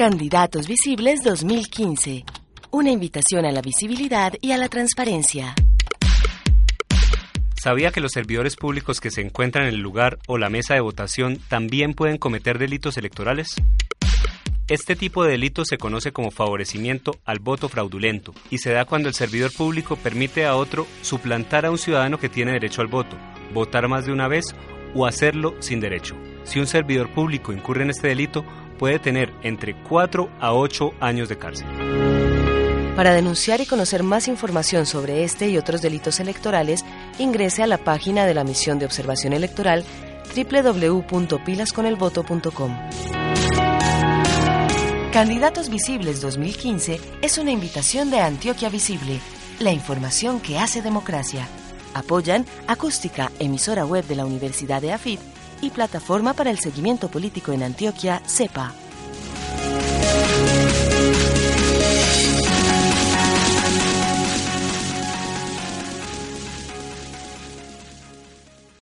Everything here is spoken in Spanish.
Candidatos Visibles 2015. Una invitación a la visibilidad y a la transparencia. ¿Sabía que los servidores públicos que se encuentran en el lugar o la mesa de votación también pueden cometer delitos electorales? Este tipo de delito se conoce como favorecimiento al voto fraudulento y se da cuando el servidor público permite a otro suplantar a un ciudadano que tiene derecho al voto, votar más de una vez o hacerlo sin derecho. Si un servidor público incurre en este delito, puede tener entre 4 a 8 años de cárcel. Para denunciar y conocer más información sobre este y otros delitos electorales, ingrese a la página de la Misión de Observación Electoral www.pilasconelvoto.com. Candidatos Visibles 2015 es una invitación de Antioquia Visible, la información que hace democracia. Apoyan Acústica, emisora web de la Universidad de AFIT y Plataforma para el Seguimiento Político en Antioquia, CEPA.